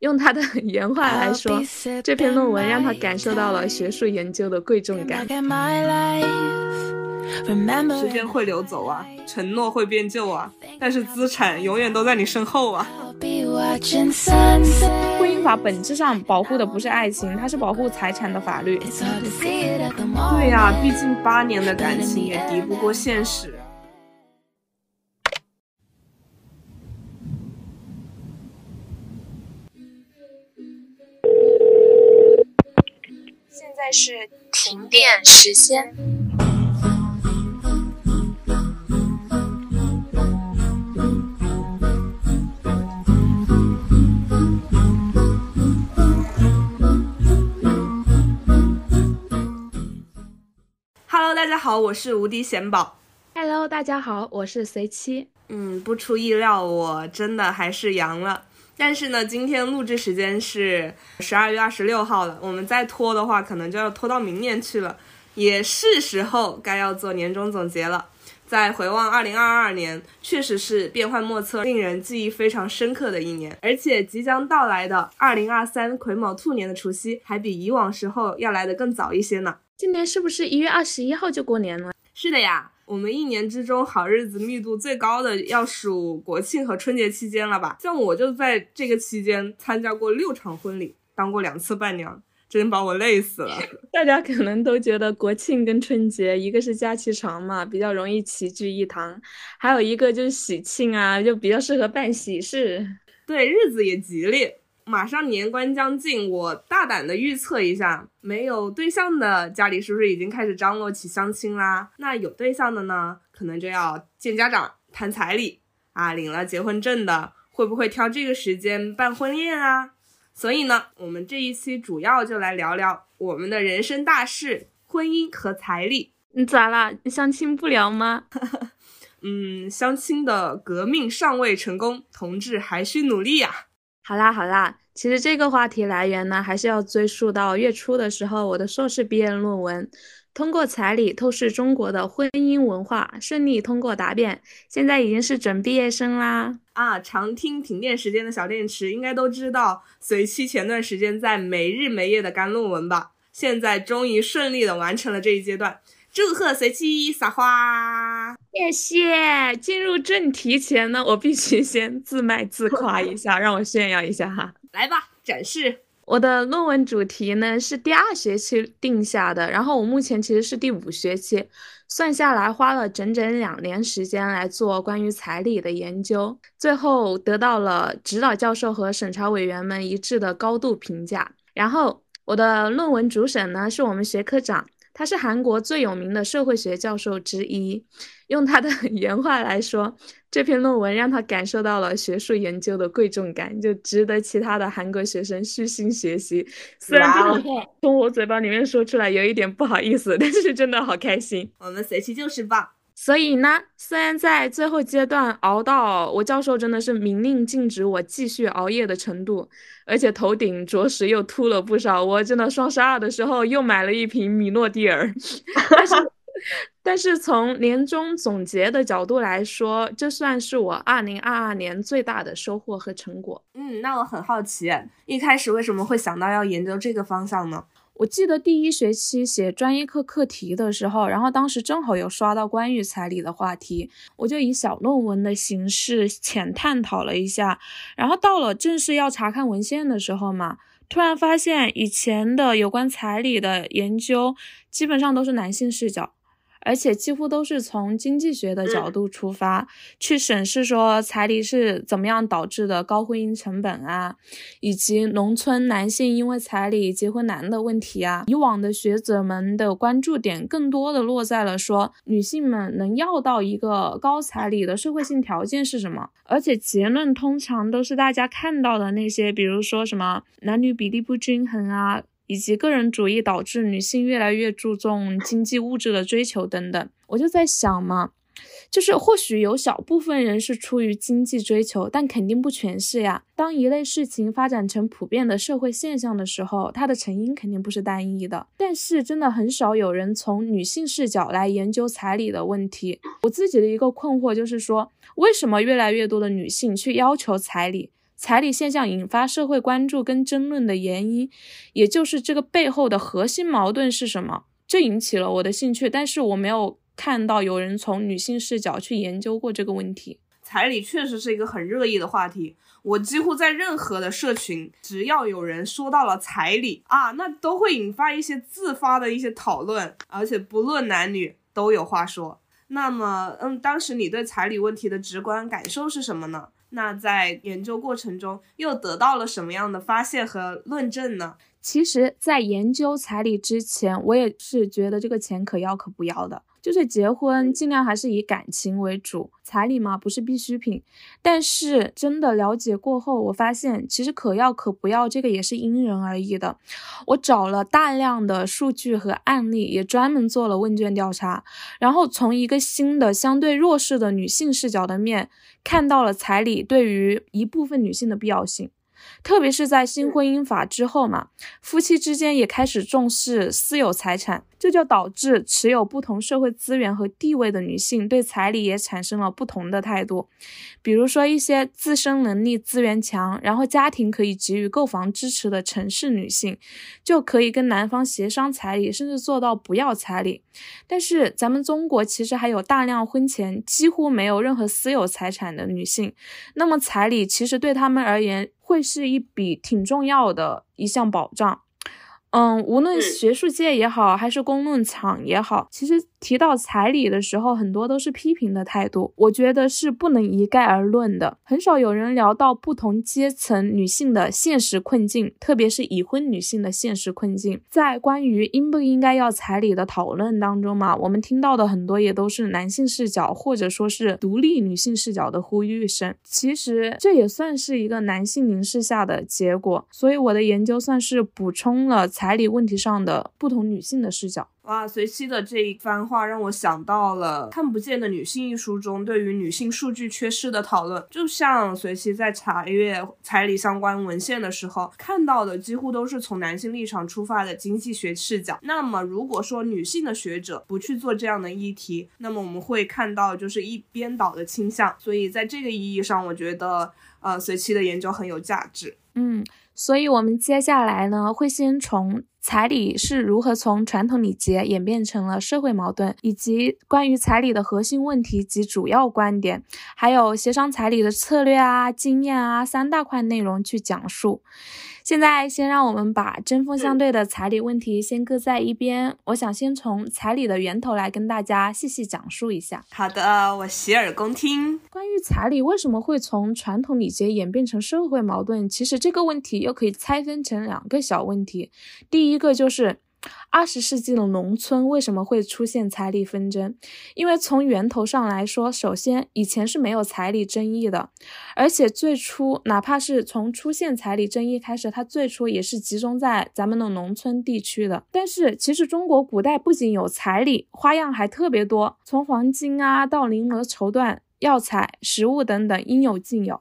用他的 原话来说，这篇论文让他感受到了学术研究的贵重感。时间会流走啊，承诺会变旧啊，但是资产永远都在你身后啊。婚姻法本质上保护的不是爱情，它是保护财产的法律。对呀，毕竟八年的感情也敌不过现实。在是停电时间。Hello，大家好，我是无敌贤宝。Hello，大家好，我是随七。嗯，不出意料，我真的还是阳了。但是呢，今天录制时间是十二月二十六号了，我们再拖的话，可能就要拖到明年去了，也是时候该要做年终总结了。在回望二零二二年，确实是变幻莫测、令人记忆非常深刻的一年，而且即将到来的二零二三癸卯兔年的除夕，还比以往时候要来的更早一些呢。今年是不是一月二十一号就过年了？是的呀。我们一年之中好日子密度最高的要数国庆和春节期间了吧？像我就在这个期间参加过六场婚礼，当过两次伴娘，真把我累死了。大家可能都觉得国庆跟春节，一个是假期长嘛，比较容易齐聚一堂，还有一个就是喜庆啊，就比较适合办喜事，对，日子也吉利。马上年关将近，我大胆的预测一下，没有对象的家里是不是已经开始张罗起相亲啦？那有对象的呢，可能就要见家长谈彩礼啊，领了结婚证的会不会挑这个时间办婚宴啊？所以呢，我们这一期主要就来聊聊我们的人生大事——婚姻和彩礼。你咋啦？相亲不聊吗？嗯，相亲的革命尚未成功，同志还需努力呀。好啦好啦，其实这个话题来源呢，还是要追溯到月初的时候，我的硕士毕业论文《通过彩礼透视中国的婚姻文化》顺利通过答辩，现在已经是准毕业生啦。啊，常听停电时间的小电池应该都知道，随期前段时间在没日没夜的干论文吧，现在终于顺利的完成了这一阶段。祝贺随机撒花，谢谢。进入正题前呢，我必须先自卖自夸一下，让我炫耀一下哈。来吧，展示我的论文主题呢是第二学期定下的，然后我目前其实是第五学期，算下来花了整整两年时间来做关于彩礼的研究，最后得到了指导教授和审查委员们一致的高度评价。然后我的论文主审呢是我们学科长。他是韩国最有名的社会学教授之一，用他的 原话来说，这篇论文让他感受到了学术研究的贵重感，就值得其他的韩国学生虚心学习。虽然这种话从我嘴巴里面说出来有一点不好意思，但是真的好开心。我们随期就是棒。所以呢，虽然在最后阶段熬到我教授真的是明令禁止我继续熬夜的程度，而且头顶着实又秃了不少，我真的双十二的时候又买了一瓶米诺地尔。但是，但是从年终总结的角度来说，这算是我二零二二年最大的收获和成果。嗯，那我很好奇，一开始为什么会想到要研究这个方向呢？我记得第一学期写专业课课题的时候，然后当时正好有刷到关于彩礼的话题，我就以小论文的形式浅探讨了一下。然后到了正式要查看文献的时候嘛，突然发现以前的有关彩礼的研究基本上都是男性视角。而且几乎都是从经济学的角度出发去审视，说彩礼是怎么样导致的高婚姻成本啊，以及农村男性因为彩礼结婚难的问题啊。以往的学者们的关注点更多的落在了说女性们能要到一个高彩礼的社会性条件是什么，而且结论通常都是大家看到的那些，比如说什么男女比例不均衡啊。以及个人主义导致女性越来越注重经济物质的追求等等，我就在想嘛，就是或许有小部分人是出于经济追求，但肯定不全是呀。当一类事情发展成普遍的社会现象的时候，它的成因肯定不是单一的。但是真的很少有人从女性视角来研究彩礼的问题。我自己的一个困惑就是说，为什么越来越多的女性去要求彩礼？彩礼现象引发社会关注跟争论的原因，也就是这个背后的核心矛盾是什么？这引起了我的兴趣，但是我没有看到有人从女性视角去研究过这个问题。彩礼确实是一个很热议的话题，我几乎在任何的社群，只要有人说到了彩礼啊，那都会引发一些自发的一些讨论，而且不论男女都有话说。那么，嗯，当时你对彩礼问题的直观感受是什么呢？那在研究过程中又得到了什么样的发现和论证呢？其实，在研究彩礼之前，我也是觉得这个钱可要可不要的。就是结婚尽量还是以感情为主，彩礼嘛不是必需品。但是真的了解过后，我发现其实可要可不要，这个也是因人而异的。我找了大量的数据和案例，也专门做了问卷调查，然后从一个新的相对弱势的女性视角的面，看到了彩礼对于一部分女性的必要性。特别是在新婚姻法之后嘛，夫妻之间也开始重视私有财产。这就导致持有不同社会资源和地位的女性对彩礼也产生了不同的态度。比如说，一些自身能力资源强，然后家庭可以给予购房支持的城市女性，就可以跟男方协商彩礼，甚至做到不要彩礼。但是，咱们中国其实还有大量婚前几乎没有任何私有财产的女性，那么彩礼其实对他们而言会是一笔挺重要的一项保障。嗯，无论学术界也好，还是公论场也好，其实提到彩礼的时候，很多都是批评的态度。我觉得是不能一概而论的。很少有人聊到不同阶层女性的现实困境，特别是已婚女性的现实困境。在关于应不应该要彩礼的讨论当中嘛，我们听到的很多也都是男性视角，或者说是独立女性视角的呼吁声。其实这也算是一个男性凝视下的结果。所以我的研究算是补充了。彩礼问题上的不同女性的视角。哇，随期的这一番话让我想到了《看不见的女性》一书中对于女性数据缺失的讨论。就像随期在查阅彩礼相关文献的时候看到的，几乎都是从男性立场出发的经济学视角。那么，如果说女性的学者不去做这样的议题，那么我们会看到就是一边倒的倾向。所以，在这个意义上，我觉得呃，随期的研究很有价值。嗯。所以，我们接下来呢，会先从彩礼是如何从传统礼节演变成了社会矛盾，以及关于彩礼的核心问题及主要观点，还有协商彩礼的策略啊、经验啊三大块内容去讲述。现在先让我们把针锋相对的彩礼问题先搁在一边。我想先从彩礼的源头来跟大家细细讲述一下。好的，我洗耳恭听。关于彩礼为什么会从传统礼节演变成社会矛盾，其实这个问题又可以拆分成两个小问题。第一个就是。二十世纪的农村为什么会出现彩礼纷争？因为从源头上来说，首先以前是没有彩礼争议的，而且最初哪怕是从出现彩礼争议开始，它最初也是集中在咱们的农村地区的。但是其实中国古代不仅有彩礼，花样还特别多，从黄金啊到绫罗绸缎、药材、食物等等，应有尽有。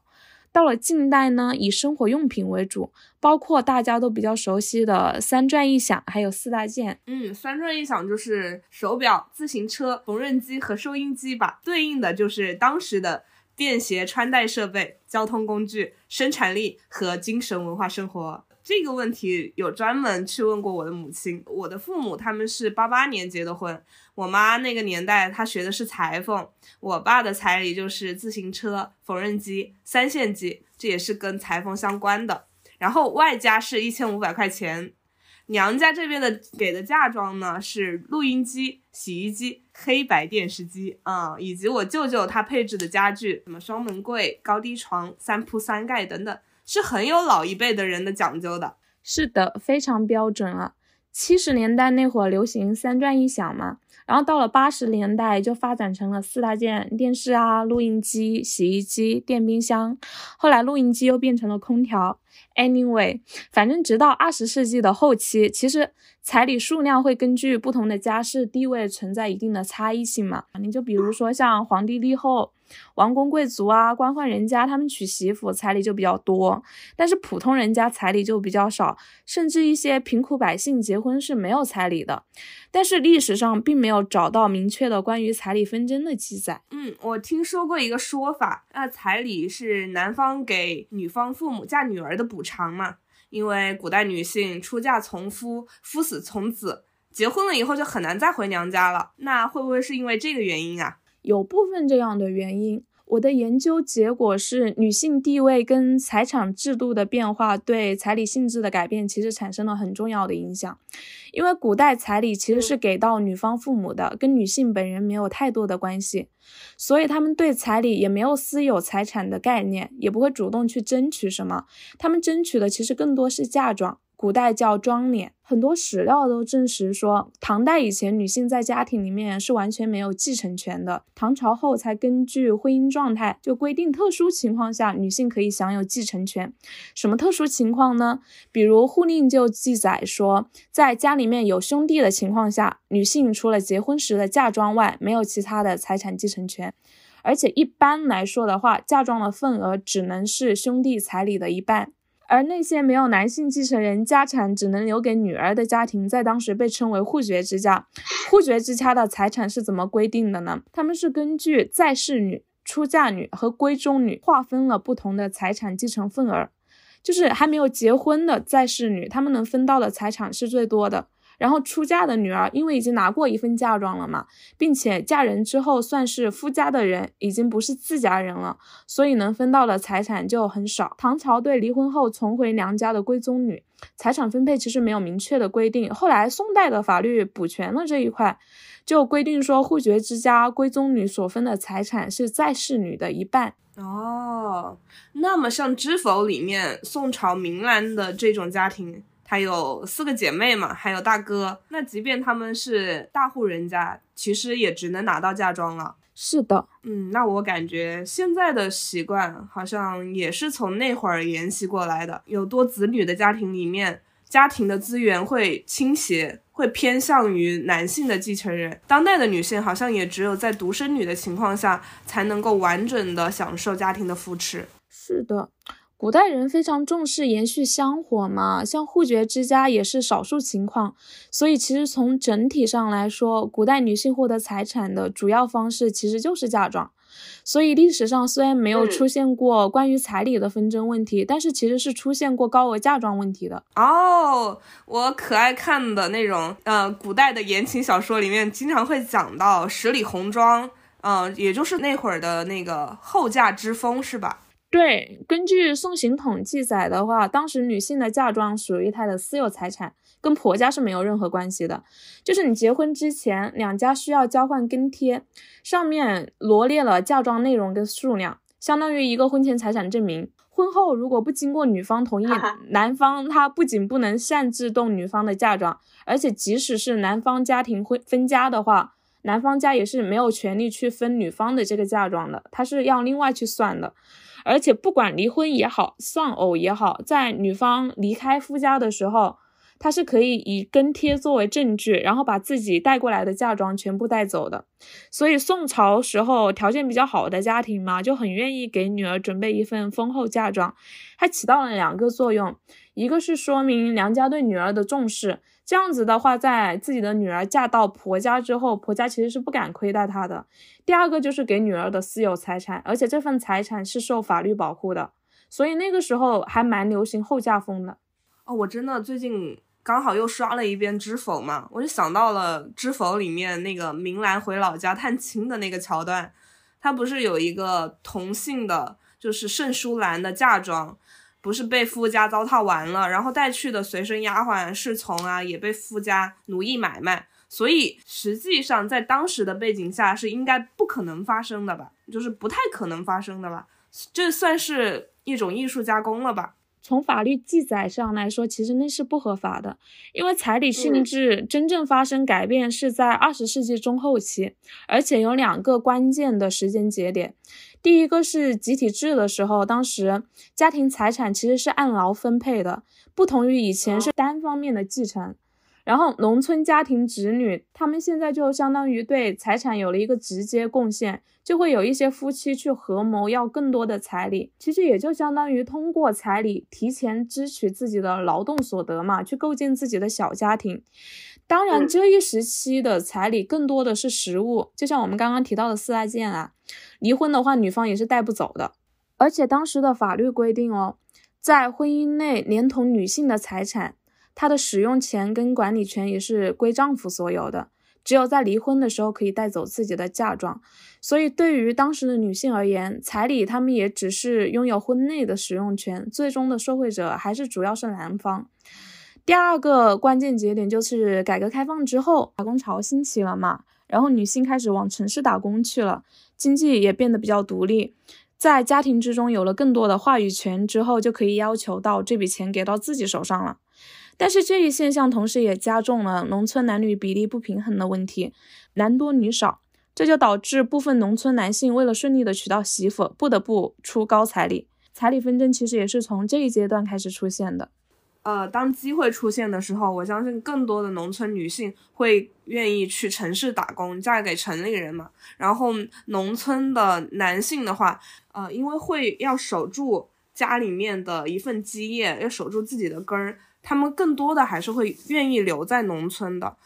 到了近代呢，以生活用品为主，包括大家都比较熟悉的三转一响，还有四大件。嗯，三转一响就是手表、自行车、缝纫机和收音机吧，对应的就是当时的便携穿戴设备、交通工具、生产力和精神文化生活。这个问题有专门去问过我的母亲，我的父母他们是八八年结的婚。我妈那个年代，她学的是裁缝。我爸的彩礼就是自行车、缝纫机、三线机，这也是跟裁缝相关的。然后外加是一千五百块钱。娘家这边的给的嫁妆呢是录音机、洗衣机、黑白电视机啊，以及我舅舅他配置的家具，什么双门柜、高低床、三铺三盖等等，是很有老一辈的人的讲究的。是的，非常标准了。七十年代那会儿流行三转一响嘛。然后到了八十年代，就发展成了四大件：电视啊、录音机、洗衣机、电冰箱。后来录音机又变成了空调。Anyway，反正直到二十世纪的后期，其实彩礼数量会根据不同的家世地位存在一定的差异性嘛。你就比如说像皇帝立后，王公贵族啊、官宦人家，他们娶媳妇彩礼就比较多，但是普通人家彩礼就比较少，甚至一些贫苦百姓结婚是没有彩礼的。但是历史上并没有找到明确的关于彩礼纷争的记载。嗯，我听说过一个说法，那彩礼是男方给女方父母嫁女儿的补偿嘛？因为古代女性出嫁从夫，夫死从子，结婚了以后就很难再回娘家了。那会不会是因为这个原因啊？有部分这样的原因。我的研究结果是，女性地位跟财产制度的变化对彩礼性质的改变其实产生了很重要的影响。因为古代彩礼其实是给到女方父母的，跟女性本人没有太多的关系，所以他们对彩礼也没有私有财产的概念，也不会主动去争取什么。他们争取的其实更多是嫁妆。古代叫妆奁，很多史料都证实说，唐代以前女性在家庭里面是完全没有继承权的，唐朝后才根据婚姻状态就规定，特殊情况下女性可以享有继承权。什么特殊情况呢？比如户令就记载说，在家里面有兄弟的情况下，女性除了结婚时的嫁妆外，没有其他的财产继承权。而且一般来说的话，嫁妆的份额只能是兄弟彩礼的一半。而那些没有男性继承人、家产只能留给女儿的家庭，在当时被称为户绝之家。户绝之家的财产是怎么规定的呢？他们是根据在世女、出嫁女和闺中女划分了不同的财产继承份额。就是还没有结婚的在世女，她们能分到的财产是最多的。然后出嫁的女儿，因为已经拿过一份嫁妆了嘛，并且嫁人之后算是夫家的人，已经不是自家人了，所以能分到的财产就很少。唐朝对离婚后重回娘家的闺中女财产分配其实没有明确的规定，后来宋代的法律补全了这一块，就规定说户绝之家闺中女所分的财产是在世女的一半。哦，那么像《知否》里面宋朝明兰的这种家庭。她有四个姐妹嘛，还有大哥。那即便他们是大户人家，其实也只能拿到嫁妆了。是的，嗯，那我感觉现在的习惯好像也是从那会儿沿袭过来的。有多子女的家庭里面，家庭的资源会倾斜，会偏向于男性的继承人。当代的女性好像也只有在独生女的情况下，才能够完整的享受家庭的扶持。是的。古代人非常重视延续香火嘛，像护绝之家也是少数情况，所以其实从整体上来说，古代女性获得财产的主要方式其实就是嫁妆。所以历史上虽然没有出现过关于彩礼的纷争问题，但是其实是出现过高额嫁妆问题的。哦，我可爱看的那种，呃，古代的言情小说里面经常会讲到十里红妆，嗯，也就是那会儿的那个后嫁之风，是吧？对，根据《送行统》记载的话，当时女性的嫁妆属于她的私有财产，跟婆家是没有任何关系的。就是你结婚之前，两家需要交换跟贴，上面罗列了嫁妆内容跟数量，相当于一个婚前财产证明。婚后如果不经过女方同意，男方他不仅不能擅自动女方的嫁妆，而且即使是男方家庭会分家的话，男方家也是没有权利去分女方的这个嫁妆的，他是要另外去算的。而且不管离婚也好，丧偶也好，在女方离开夫家的时候，她是可以以跟贴作为证据，然后把自己带过来的嫁妆全部带走的。所以宋朝时候条件比较好的家庭嘛，就很愿意给女儿准备一份丰厚嫁妆，它起到了两个作用，一个是说明娘家对女儿的重视。这样子的话，在自己的女儿嫁到婆家之后，婆家其实是不敢亏待她的。第二个就是给女儿的私有财产，而且这份财产是受法律保护的，所以那个时候还蛮流行后嫁风的。哦，我真的最近刚好又刷了一遍《知否》嘛，我就想到了《知否》里面那个明兰回老家探亲的那个桥段，她不是有一个同姓的，就是盛淑兰的嫁妆。不是被夫家糟蹋完了，然后带去的随身丫鬟侍从啊，也被夫家奴役买卖，所以实际上在当时的背景下是应该不可能发生的吧，就是不太可能发生的吧，这算是一种艺术加工了吧？从法律记载上来说，其实那是不合法的，因为彩礼性质真正发生改变是在二十世纪中后期，而且有两个关键的时间节点。第一个是集体制的时候，当时家庭财产其实是按劳分配的，不同于以前是单方面的继承。然后农村家庭子女，他们现在就相当于对财产有了一个直接贡献，就会有一些夫妻去合谋要更多的彩礼，其实也就相当于通过彩礼提前支取自己的劳动所得嘛，去构建自己的小家庭。当然，这一时期的彩礼更多的是实物，就像我们刚刚提到的四大件啊，离婚的话，女方也是带不走的。而且当时的法律规定哦，在婚姻内，连同女性的财产。她的使用权跟管理权也是归丈夫所有的，只有在离婚的时候可以带走自己的嫁妆。所以对于当时的女性而言，彩礼他们也只是拥有婚内的使用权，最终的受惠者还是主要是男方。第二个关键节点就是改革开放之后，打工潮兴起了嘛，然后女性开始往城市打工去了，经济也变得比较独立，在家庭之中有了更多的话语权之后，就可以要求到这笔钱给到自己手上了。但是这一现象同时也加重了农村男女比例不平衡的问题，男多女少，这就导致部分农村男性为了顺利的娶到媳妇，不得不出高彩礼。彩礼纷争其实也是从这一阶段开始出现的。呃，当机会出现的时候，我相信更多的农村女性会愿意去城市打工，嫁给城里人嘛。然后农村的男性的话，呃，因为会要守住家里面的一份基业，要守住自己的根儿。他们更多的还是会愿意留在农村的，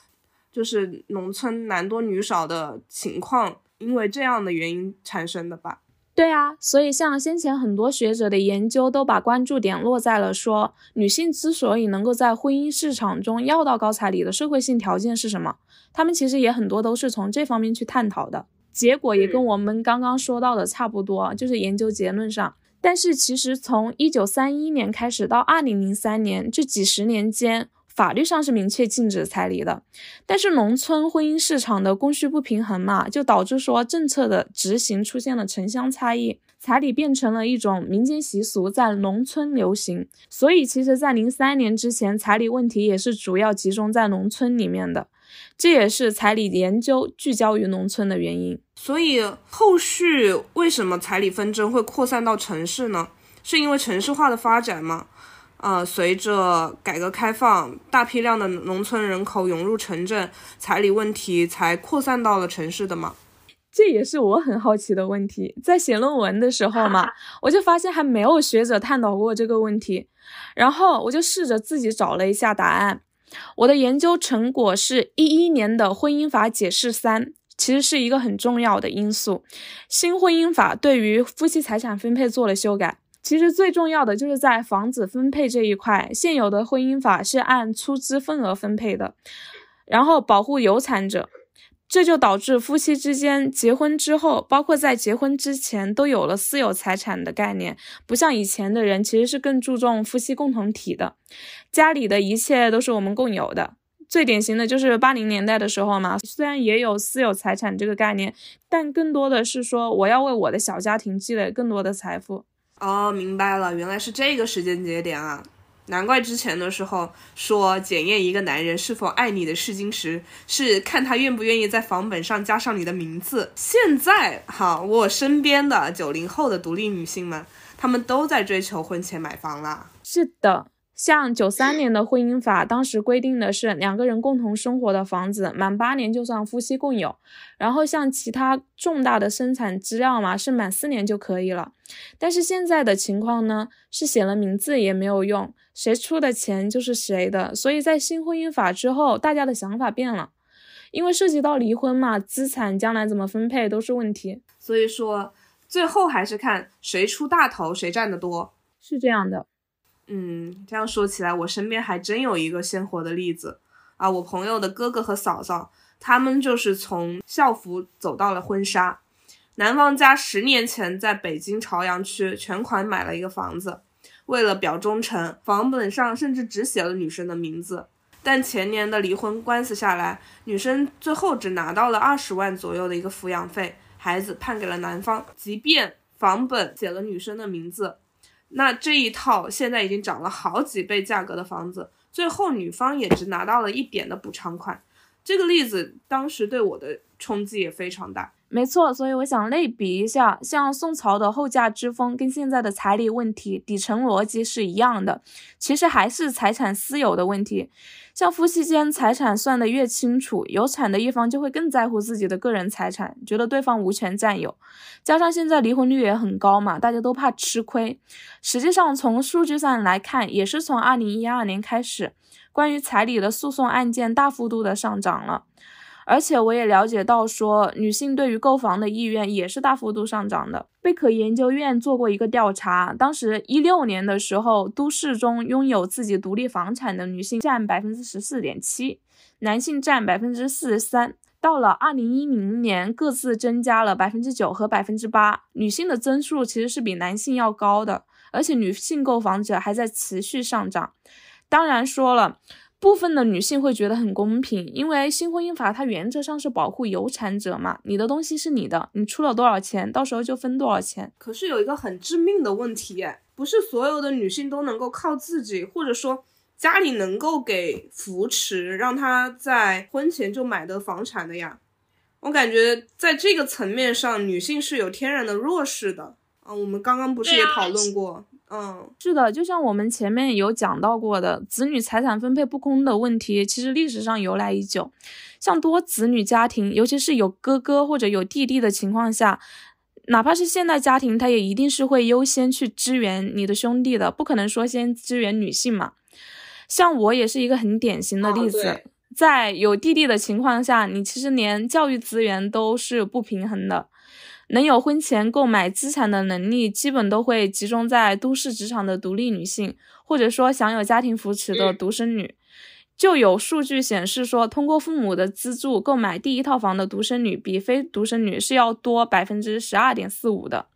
就是农村男多女少的情况，因为这样的原因产生的吧？对啊，所以像先前很多学者的研究都把关注点落在了说，女性之所以能够在婚姻市场中要到高彩礼的社会性条件是什么？他们其实也很多都是从这方面去探讨的，结果也跟我们刚刚说到的差不多，就是研究结论上。但是其实从一九三一年开始到二零零三年这几十年间，法律上是明确禁止彩礼的。但是农村婚姻市场的供需不平衡嘛，就导致说政策的执行出现了城乡差异，彩礼变成了一种民间习俗，在农村流行。所以其实，在零三年之前，彩礼问题也是主要集中在农村里面的。这也是彩礼研究聚焦于农村的原因。所以后续为什么彩礼纷争会扩散到城市呢？是因为城市化的发展吗？呃，随着改革开放，大批量的农村人口涌入城镇，彩礼问题才扩散到了城市的嘛？这也是我很好奇的问题。在写论文的时候嘛，我就发现还没有学者探讨过这个问题，然后我就试着自己找了一下答案。我的研究成果是一一年的婚姻法解释三，其实是一个很重要的因素。新婚姻法对于夫妻财产分配做了修改，其实最重要的就是在房子分配这一块，现有的婚姻法是按出资份额分配的，然后保护有产者。这就导致夫妻之间结婚之后，包括在结婚之前，都有了私有财产的概念，不像以前的人，其实是更注重夫妻共同体的，家里的一切都是我们共有的。最典型的就是八零年代的时候嘛，虽然也有私有财产这个概念，但更多的是说我要为我的小家庭积累更多的财富。哦，明白了，原来是这个时间节点啊。难怪之前的时候说检验一个男人是否爱你的试金石是看他愿不愿意在房本上加上你的名字。现在哈，我身边的九零后的独立女性们，她们都在追求婚前买房啦。是的。像九三年的婚姻法，当时规定的是两个人共同生活的房子满八年就算夫妻共有。然后像其他重大的生产资料嘛，是满四年就可以了。但是现在的情况呢，是写了名字也没有用，谁出的钱就是谁的。所以在新婚姻法之后，大家的想法变了，因为涉及到离婚嘛，资产将来怎么分配都是问题。所以说，最后还是看谁出大头，谁占得多，是这样的。嗯，这样说起来，我身边还真有一个鲜活的例子啊！我朋友的哥哥和嫂嫂，他们就是从校服走到了婚纱。男方家十年前在北京朝阳区全款买了一个房子，为了表忠诚，房本上甚至只写了女生的名字。但前年的离婚官司下来，女生最后只拿到了二十万左右的一个抚养费，孩子判给了男方。即便房本写了女生的名字。那这一套现在已经涨了好几倍价格的房子，最后女方也只拿到了一点的补偿款。这个例子当时对我的冲击也非常大。没错，所以我想类比一下，像宋朝的后嫁之风跟现在的彩礼问题底层逻辑是一样的，其实还是财产私有的问题。像夫妻间财产算得越清楚，有产的一方就会更在乎自己的个人财产，觉得对方无权占有。加上现在离婚率也很高嘛，大家都怕吃亏。实际上从数据上来看，也是从二零一二年开始，关于彩礼的诉讼案件大幅度的上涨了。而且我也了解到，说女性对于购房的意愿也是大幅度上涨的。贝壳研究院做过一个调查，当时一六年的时候，都市中拥有自己独立房产的女性占百分之十四点七，男性占百分之四十三。到了二零一零年，各自增加了百分之九和百分之八，女性的增速其实是比男性要高的，而且女性购房者还在持续上涨。当然说了。部分的女性会觉得很公平，因为新婚姻法它原则上是保护有产者嘛，你的东西是你的，你出了多少钱，到时候就分多少钱。可是有一个很致命的问题，不是所有的女性都能够靠自己，或者说家里能够给扶持，让她在婚前就买得房产的呀。我感觉在这个层面上，女性是有天然的弱势的啊。我们刚刚不是也讨论过？嗯，是的，就像我们前面有讲到过的，子女财产分配不公的问题，其实历史上由来已久。像多子女家庭，尤其是有哥哥或者有弟弟的情况下，哪怕是现代家庭，他也一定是会优先去支援你的兄弟的，不可能说先支援女性嘛。像我也是一个很典型的例子，在有弟弟的情况下，你其实连教育资源都是不平衡的。能有婚前购买资产的能力，基本都会集中在都市职场的独立女性，或者说享有家庭扶持的独生女。就有数据显示说，通过父母的资助购买第一套房的独生女，比非独生女是要多百分之十二点四五的。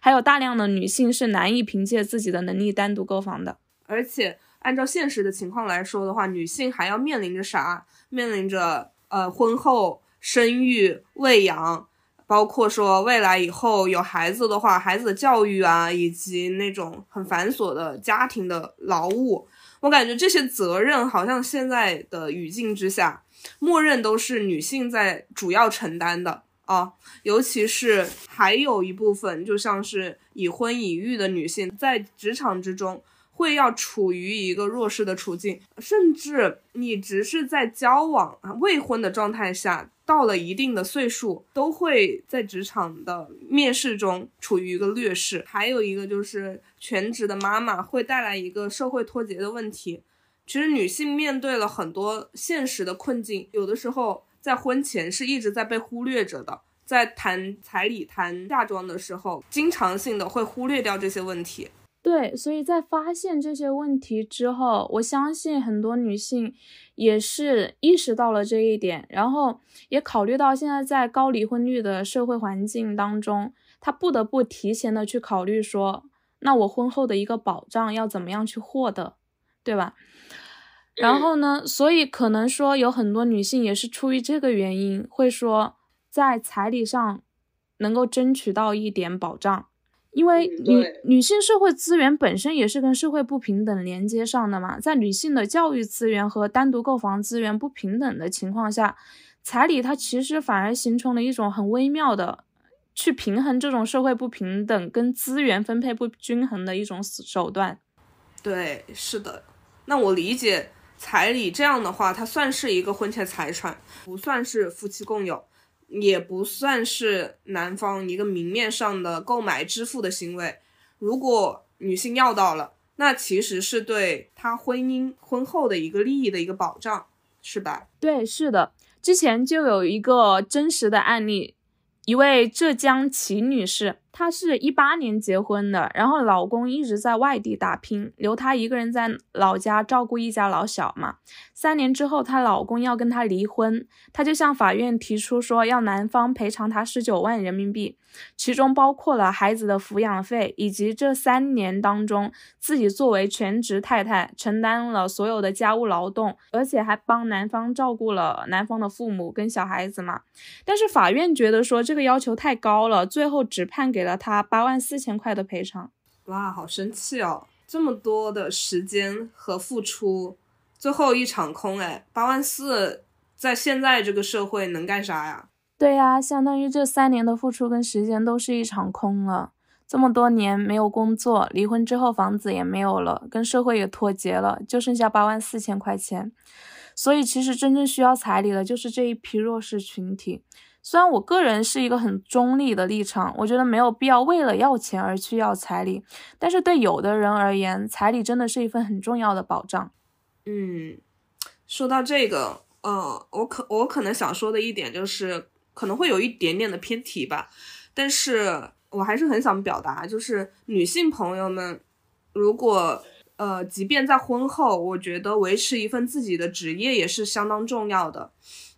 还有大量的女性是难以凭借自己的能力单独购房的。而且按照现实的情况来说的话，女性还要面临着啥？面临着呃婚后生育、喂养。包括说未来以后有孩子的话，孩子的教育啊，以及那种很繁琐的家庭的劳务，我感觉这些责任好像现在的语境之下，默认都是女性在主要承担的啊。尤其是还有一部分，就像是已婚已育的女性，在职场之中会要处于一个弱势的处境，甚至你只是在交往未婚的状态下。到了一定的岁数，都会在职场的面试中处于一个劣势。还有一个就是全职的妈妈会带来一个社会脱节的问题。其实女性面对了很多现实的困境，有的时候在婚前是一直在被忽略着的。在谈彩礼、谈嫁妆的时候，经常性的会忽略掉这些问题。对，所以在发现这些问题之后，我相信很多女性也是意识到了这一点，然后也考虑到现在在高离婚率的社会环境当中，她不得不提前的去考虑说，那我婚后的一个保障要怎么样去获得，对吧？然后呢，所以可能说有很多女性也是出于这个原因，会说在彩礼上能够争取到一点保障。因为女女性社会资源本身也是跟社会不平等连接上的嘛，在女性的教育资源和单独购房资源不平等的情况下，彩礼它其实反而形成了一种很微妙的去平衡这种社会不平等跟资源分配不均衡的一种手段。对，是的。那我理解彩礼这样的话，它算是一个婚前财产，不算是夫妻共有。也不算是男方一个明面上的购买支付的行为。如果女性要到了，那其实是对她婚姻婚后的一个利益的一个保障，是吧？对，是的。之前就有一个真实的案例，一位浙江齐女士。她是一八年结婚的，然后老公一直在外地打拼，留她一个人在老家照顾一家老小嘛。三年之后，她老公要跟她离婚，她就向法院提出说要男方赔偿她十九万人民币，其中包括了孩子的抚养费，以及这三年当中自己作为全职太太承担了所有的家务劳动，而且还帮男方照顾了男方的父母跟小孩子嘛。但是法院觉得说这个要求太高了，最后只判给。给了他八万四千块的赔偿，哇，好生气哦！这么多的时间和付出，最后一场空，哎，八万四，在现在这个社会能干啥呀？对呀，相当于这三年的付出跟时间都是一场空了。这么多年没有工作，离婚之后房子也没有了，跟社会也脱节了，就剩下八万四千块钱。所以其实真正需要彩礼的就是这一批弱势群体。虽然我个人是一个很中立的立场，我觉得没有必要为了要钱而去要彩礼，但是对有的人而言，彩礼真的是一份很重要的保障。嗯，说到这个，呃，我可我可能想说的一点就是。可能会有一点点的偏题吧，但是我还是很想表达，就是女性朋友们，如果呃，即便在婚后，我觉得维持一份自己的职业也是相当重要的。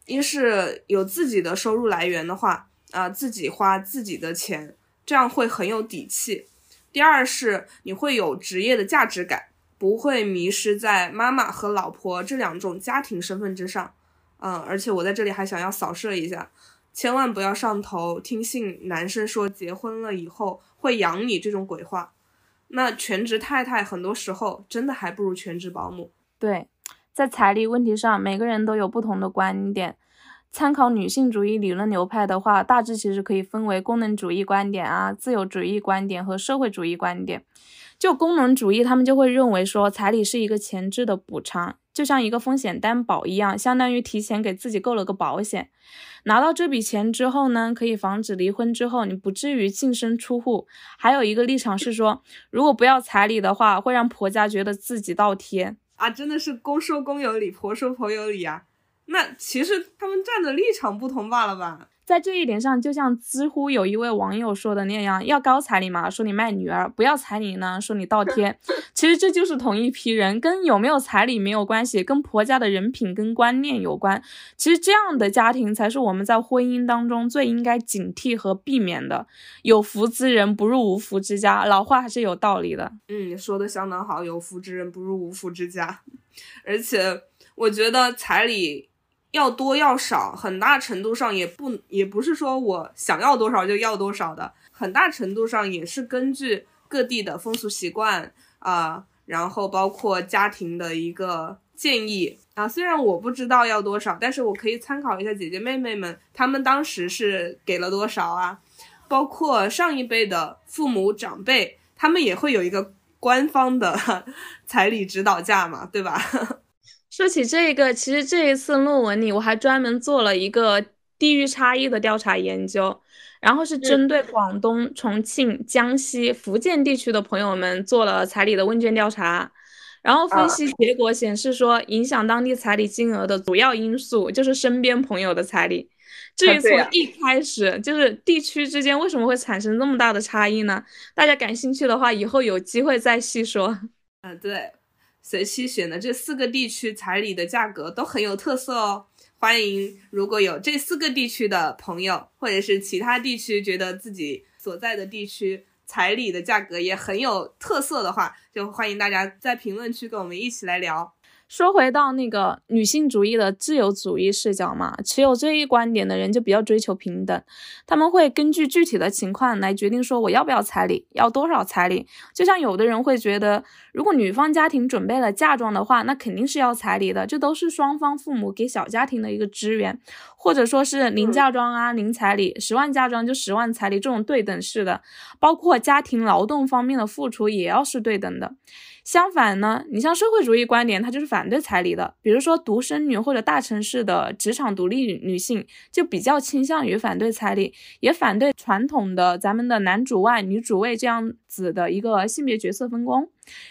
一是有自己的收入来源的话，啊，自己花自己的钱，这样会很有底气。第二是你会有职业的价值感，不会迷失在妈妈和老婆这两种家庭身份之上。嗯，而且我在这里还想要扫射一下。千万不要上头，听信男生说结婚了以后会养你这种鬼话。那全职太太很多时候真的还不如全职保姆。对，在彩礼问题上，每个人都有不同的观点。参考女性主义理论流派的话，大致其实可以分为功能主义观点啊、自由主义观点和社会主义观点。就功能主义，他们就会认为说彩礼是一个前置的补偿，就像一个风险担保一样，相当于提前给自己购了个保险。拿到这笔钱之后呢，可以防止离婚之后你不至于净身出户。还有一个立场是说，如果不要彩礼的话，会让婆家觉得自己倒贴啊，真的是公说公有理，婆说婆有理啊。那其实他们站的立场不同罢了吧？在这一点上，就像知乎有一位网友说的那样，要高彩礼嘛，说你卖女儿；不要彩礼呢，说你倒 贴。其实这就是同一批人，跟有没有彩礼没有关系，跟婆家的人品跟观念有关。其实这样的家庭才是我们在婚姻当中最应该警惕和避免的。有福之人不入无福之家，老话还是有道理的。嗯，说的相当好，有福之人不入无福之家。而且我觉得彩礼。要多要少，很大程度上也不也不是说我想要多少就要多少的，很大程度上也是根据各地的风俗习惯啊，然后包括家庭的一个建议啊。虽然我不知道要多少，但是我可以参考一下姐姐妹妹们，他们当时是给了多少啊？包括上一辈的父母长辈，他们也会有一个官方的 彩礼指导价嘛，对吧？说起这个，其实这一次论文里我还专门做了一个地域差异的调查研究，然后是针对广东、重庆、江西、福建地区的朋友们做了彩礼的问卷调查，然后分析结果显示说，影响当地彩礼金额的主要因素就是身边朋友的彩礼。至于从一开始就是地区之间为什么会产生这么大的差异呢？大家感兴趣的话，以后有机会再细说。嗯，对。随机选的这四个地区彩礼的价格都很有特色哦，欢迎如果有这四个地区的朋友，或者是其他地区觉得自己所在的地区彩礼的价格也很有特色的话，就欢迎大家在评论区跟我们一起来聊。说回到那个女性主义的自由主义视角嘛，持有这一观点的人就比较追求平等，他们会根据具体的情况来决定说我要不要彩礼，要多少彩礼。就像有的人会觉得，如果女方家庭准备了嫁妆的话，那肯定是要彩礼的，这都是双方父母给小家庭的一个支援，或者说是零嫁妆啊，零彩礼，十万嫁妆就十万彩礼这种对等式的，包括家庭劳动方面的付出也要是对等的。相反呢，你像社会主义观点，它就是反对彩礼的。比如说独生女或者大城市的职场独立女性，就比较倾向于反对彩礼，也反对传统的咱们的男主外女主内这样子的一个性别角色分工。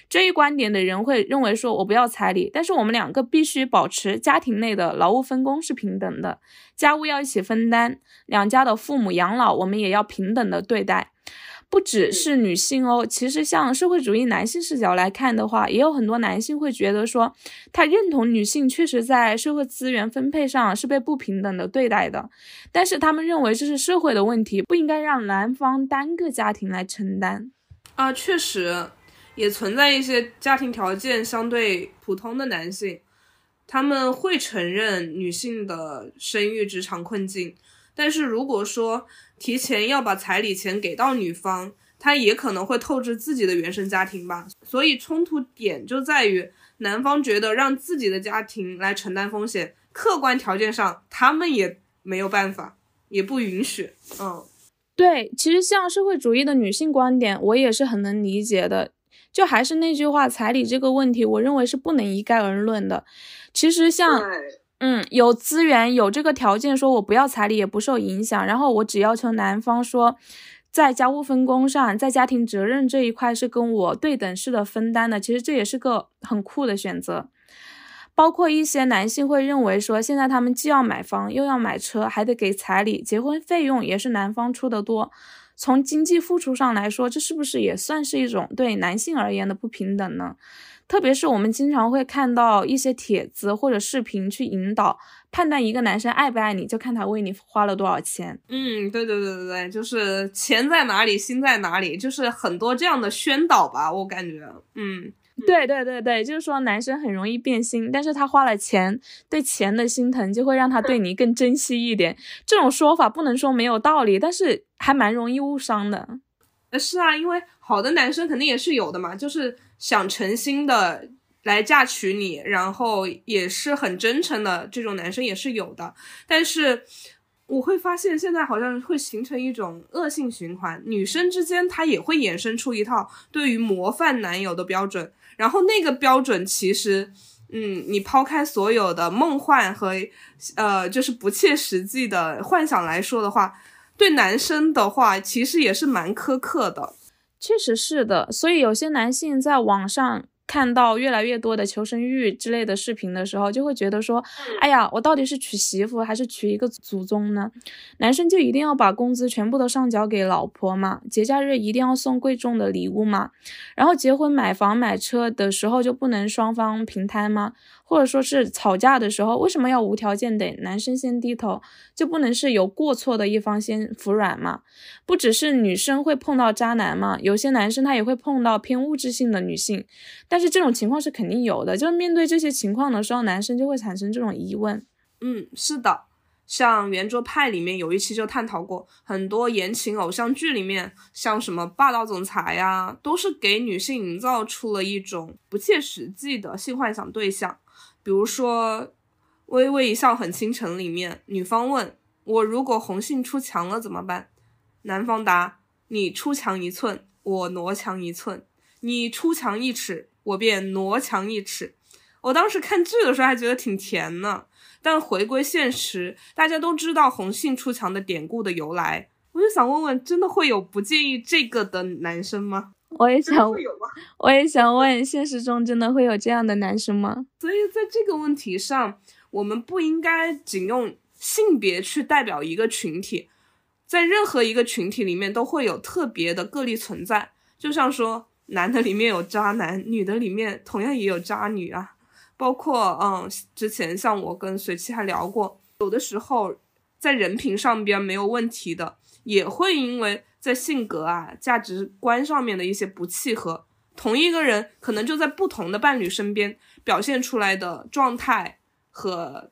这一观点的人会认为说，我不要彩礼，但是我们两个必须保持家庭内的劳务分工是平等的，家务要一起分担，两家的父母养老我们也要平等的对待。不只是女性哦，其实像社会主义男性视角来看的话，也有很多男性会觉得说，他认同女性确实在社会资源分配上是被不平等的对待的，但是他们认为这是社会的问题，不应该让男方单个家庭来承担。啊，确实也存在一些家庭条件相对普通的男性，他们会承认女性的生育职场困境。但是如果说提前要把彩礼钱给到女方，她也可能会透支自己的原生家庭吧。所以冲突点就在于男方觉得让自己的家庭来承担风险，客观条件上他们也没有办法。也不允许。嗯，对，其实像社会主义的女性观点，我也是很能理解的。就还是那句话，彩礼这个问题，我认为是不能一概而论的。其实像，嗯，有资源有这个条件，说我不要彩礼也不受影响，然后我只要求男方说，在家务分工上，在家庭责任这一块是跟我对等式的分担的。其实这也是个很酷的选择。包括一些男性会认为说，现在他们既要买房又要买车，还得给彩礼，结婚费用也是男方出的多。从经济付出上来说，这是不是也算是一种对男性而言的不平等呢？特别是我们经常会看到一些帖子或者视频去引导判断一个男生爱不爱你，就看他为你花了多少钱。嗯，对对对对对，就是钱在哪里，心在哪里，就是很多这样的宣导吧，我感觉，嗯。对对对对，就是说男生很容易变心，但是他花了钱，对钱的心疼就会让他对你更珍惜一点。这种说法不能说没有道理，但是还蛮容易误伤的。呃，是啊，因为好的男生肯定也是有的嘛，就是想诚心的来嫁娶你，然后也是很真诚的这种男生也是有的。但是我会发现现在好像会形成一种恶性循环，女生之间她也会衍生出一套对于模范男友的标准。然后那个标准其实，嗯，你抛开所有的梦幻和，呃，就是不切实际的幻想来说的话，对男生的话其实也是蛮苛刻的。确实是的，所以有些男性在网上。看到越来越多的求生欲之类的视频的时候，就会觉得说，哎呀，我到底是娶媳妇还是娶一个祖宗呢？男生就一定要把工资全部都上交给老婆嘛？节假日一定要送贵重的礼物嘛？然后结婚买房买车的时候就不能双方平摊吗？或者说是吵架的时候，为什么要无条件得男生先低头，就不能是有过错的一方先服软吗？不只是女生会碰到渣男嘛，有些男生他也会碰到偏物质性的女性，但是这种情况是肯定有的。就是面对这些情况的时候，男生就会产生这种疑问。嗯，是的，像圆桌派里面有一期就探讨过，很多言情偶像剧里面，像什么霸道总裁呀，都是给女性营造出了一种不切实际的性幻想对象。比如说，《微微一笑很倾城》里面，女方问我：“如果红杏出墙了怎么办？”男方答：“你出墙一寸，我挪墙一寸；你出墙一尺，我便挪墙一尺。”我当时看剧的时候还觉得挺甜呢，但回归现实，大家都知道红杏出墙的典故的由来，我就想问问：真的会有不介意这个的男生吗？我也想，我也想问，现实中真的会有这样的男生吗？所以在这个问题上，我们不应该仅用性别去代表一个群体，在任何一个群体里面都会有特别的个例存在。就像说，男的里面有渣男，女的里面同样也有渣女啊。包括，嗯，之前像我跟随七还聊过，有的时候在人品上边没有问题的，也会因为。在性格啊、价值观上面的一些不契合，同一个人可能就在不同的伴侣身边表现出来的状态和，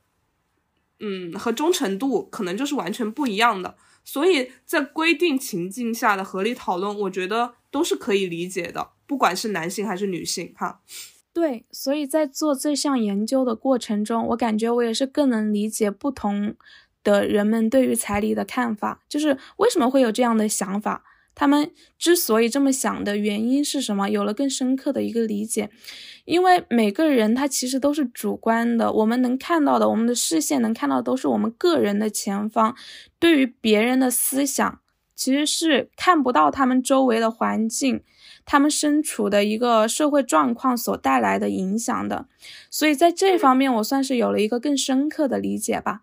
嗯，和忠诚度可能就是完全不一样的。所以在规定情境下的合理讨论，我觉得都是可以理解的，不管是男性还是女性，哈。对，所以在做这项研究的过程中，我感觉我也是更能理解不同。的人们对于彩礼的看法，就是为什么会有这样的想法？他们之所以这么想的原因是什么？有了更深刻的一个理解。因为每个人他其实都是主观的，我们能看到的，我们的视线能看到的都是我们个人的前方。对于别人的思想，其实是看不到他们周围的环境，他们身处的一个社会状况所带来的影响的。所以在这方面，我算是有了一个更深刻的理解吧。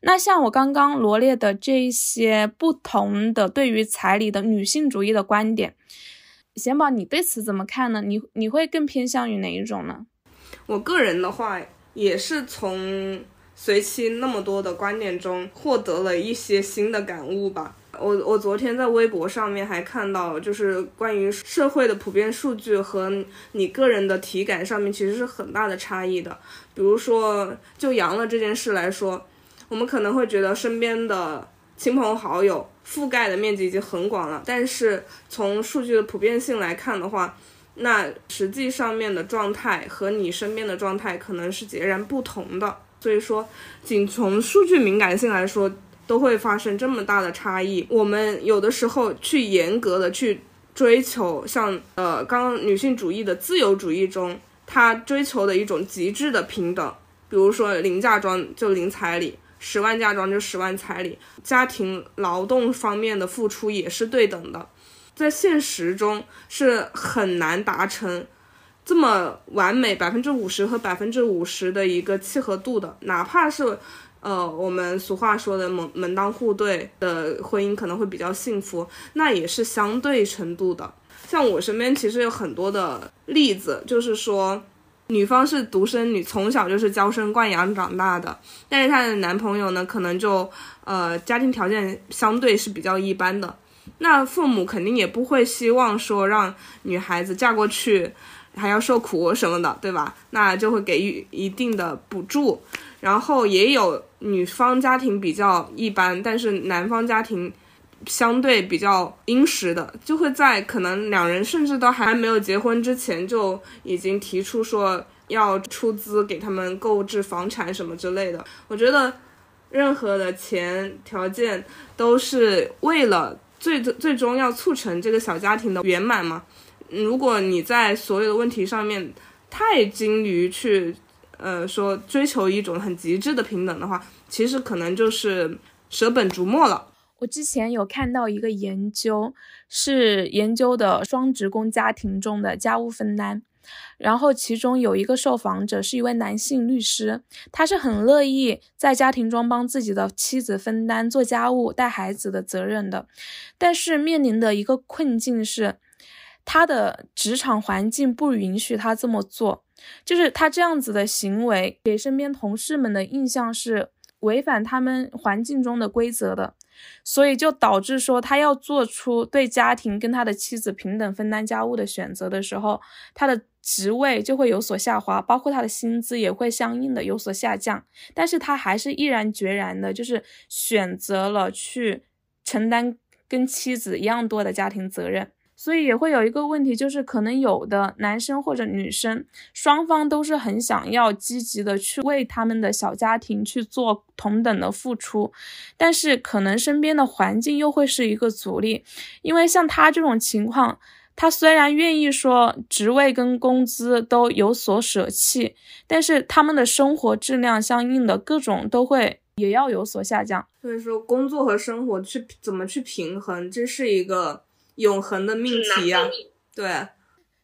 那像我刚刚罗列的这些不同的对于彩礼的女性主义的观点，贤宝，你对此怎么看呢？你你会更偏向于哪一种呢？我个人的话，也是从随妻那么多的观点中获得了一些新的感悟吧。我我昨天在微博上面还看到，就是关于社会的普遍数据和你个人的体感上面其实是很大的差异的。比如说，就阳了这件事来说。我们可能会觉得身边的亲朋好友覆盖的面积已经很广了，但是从数据的普遍性来看的话，那实际上面的状态和你身边的状态可能是截然不同的。所以说，仅从数据敏感性来说，都会发生这么大的差异。我们有的时候去严格的去追求，像呃，刚刚女性主义的自由主义中，她追求的一种极致的平等，比如说零嫁妆就零彩礼，十万嫁妆就十万彩礼，家庭劳动方面的付出也是对等的，在现实中是很难达成这么完美百分之五十和百分之五十的一个契合度的，哪怕是。呃，我们俗话说的门门当户对的婚姻可能会比较幸福，那也是相对程度的。像我身边其实有很多的例子，就是说女方是独生女，从小就是娇生惯养长大的，但是她的男朋友呢，可能就呃家庭条件相对是比较一般的，那父母肯定也不会希望说让女孩子嫁过去还要受苦什么的，对吧？那就会给予一定的补助。然后也有女方家庭比较一般，但是男方家庭相对比较殷实的，就会在可能两人甚至都还没有结婚之前就已经提出说要出资给他们购置房产什么之类的。我觉得任何的钱条件都是为了最最终要促成这个小家庭的圆满嘛。如果你在所有的问题上面太精于去。呃，说追求一种很极致的平等的话，其实可能就是舍本逐末了。我之前有看到一个研究，是研究的双职工家庭中的家务分担，然后其中有一个受访者是一位男性律师，他是很乐意在家庭中帮自己的妻子分担做家务、带孩子的责任的，但是面临的一个困境是，他的职场环境不允许他这么做。就是他这样子的行为，给身边同事们的印象是违反他们环境中的规则的，所以就导致说他要做出对家庭跟他的妻子平等分担家务的选择的时候，他的职位就会有所下滑，包括他的薪资也会相应的有所下降，但是他还是毅然决然的，就是选择了去承担跟妻子一样多的家庭责任。所以也会有一个问题，就是可能有的男生或者女生双方都是很想要积极的去为他们的小家庭去做同等的付出，但是可能身边的环境又会是一个阻力，因为像他这种情况，他虽然愿意说职位跟工资都有所舍弃，但是他们的生活质量相应的各种都会也要有所下降。所以说，工作和生活去怎么去平衡，这是一个。永恒的命题啊，对，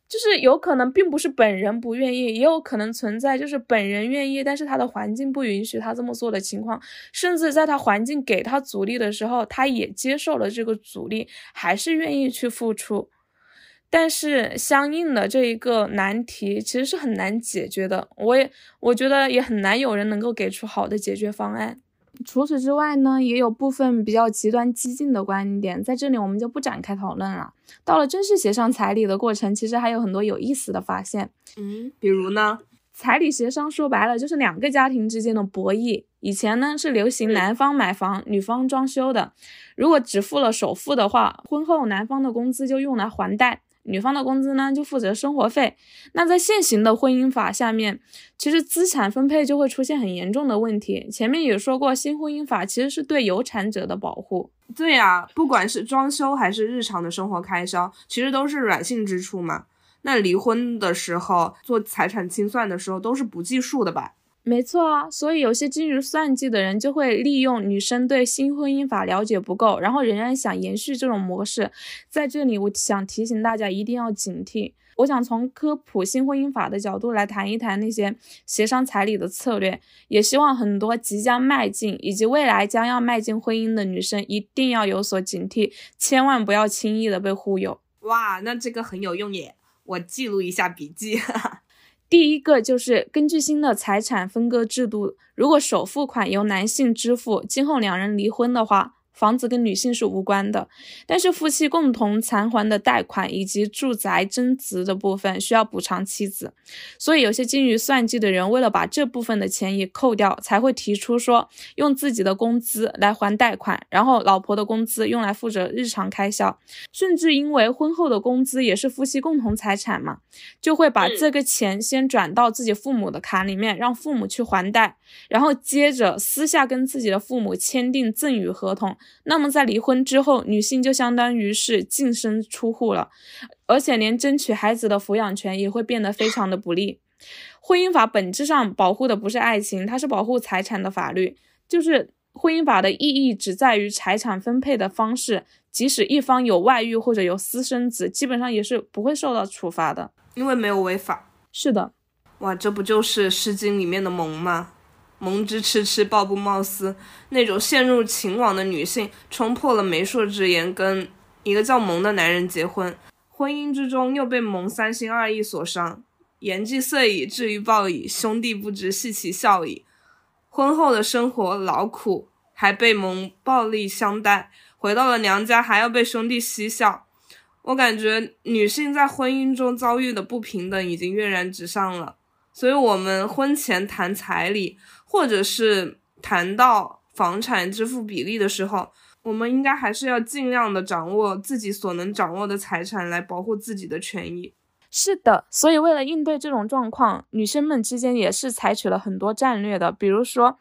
就是有可能并不是本人不愿意，也有可能存在就是本人愿意，但是他的环境不允许他这么做的情况，甚至在他环境给他阻力的时候，他也接受了这个阻力，还是愿意去付出，但是相应的这一个难题其实是很难解决的，我也我觉得也很难有人能够给出好的解决方案。除此之外呢，也有部分比较极端激进的观点，在这里我们就不展开讨论了。到了正式协商彩礼的过程，其实还有很多有意思的发现。嗯，比如呢，彩礼协商说白了就是两个家庭之间的博弈。以前呢是流行男方买房，女方装修的，如果只付了首付的话，婚后男方的工资就用来还贷。女方的工资呢，就负责生活费。那在现行的婚姻法下面，其实资产分配就会出现很严重的问题。前面也说过，新婚姻法其实是对有产者的保护。对呀，不管是装修还是日常的生活开销，其实都是软性支出嘛。那离婚的时候做财产清算的时候，都是不计数的吧？没错啊，所以有些精于算计的人就会利用女生对新婚姻法了解不够，然后仍然想延续这种模式。在这里，我想提醒大家一定要警惕。我想从科普新婚姻法的角度来谈一谈那些协商彩礼的策略，也希望很多即将迈进以及未来将要迈进婚姻的女生一定要有所警惕，千万不要轻易的被忽悠。哇，那这个很有用耶，我记录一下笔记。第一个就是根据新的财产分割制度，如果首付款由男性支付，今后两人离婚的话，房子跟女性是无关的，但是夫妻共同偿还的贷款以及住宅增值的部分需要补偿妻子，所以有些精于算计的人为了把这部分的钱也扣掉，才会提出说用自己的工资来还贷款，然后老婆的工资用来负责日常开销，甚至因为婚后的工资也是夫妻共同财产嘛，就会把这个钱先转到自己父母的卡里面，让父母去还贷，然后接着私下跟自己的父母签订赠与合同。那么在离婚之后，女性就相当于是净身出户了，而且连争取孩子的抚养权也会变得非常的不利。婚姻法本质上保护的不是爱情，它是保护财产的法律。就是婚姻法的意义只在于财产分配的方式，即使一方有外遇或者有私生子，基本上也是不会受到处罚的，因为没有违法。是的，哇，这不就是《诗经》里面的蒙吗？蒙之痴痴，抱不貌丝。那种陷入情网的女性，冲破了媒妁之言，跟一个叫蒙的男人结婚，婚姻之中又被蒙三心二意所伤，言既遂矣，至于报矣，兄弟不知系其笑矣。婚后的生活劳苦，还被蒙暴力相待，回到了娘家还要被兄弟嬉笑。我感觉女性在婚姻中遭遇的不平等已经跃然纸上了，所以我们婚前谈彩礼。或者是谈到房产支付比例的时候，我们应该还是要尽量的掌握自己所能掌握的财产来保护自己的权益。是的，所以为了应对这种状况，女生们之间也是采取了很多战略的，比如说。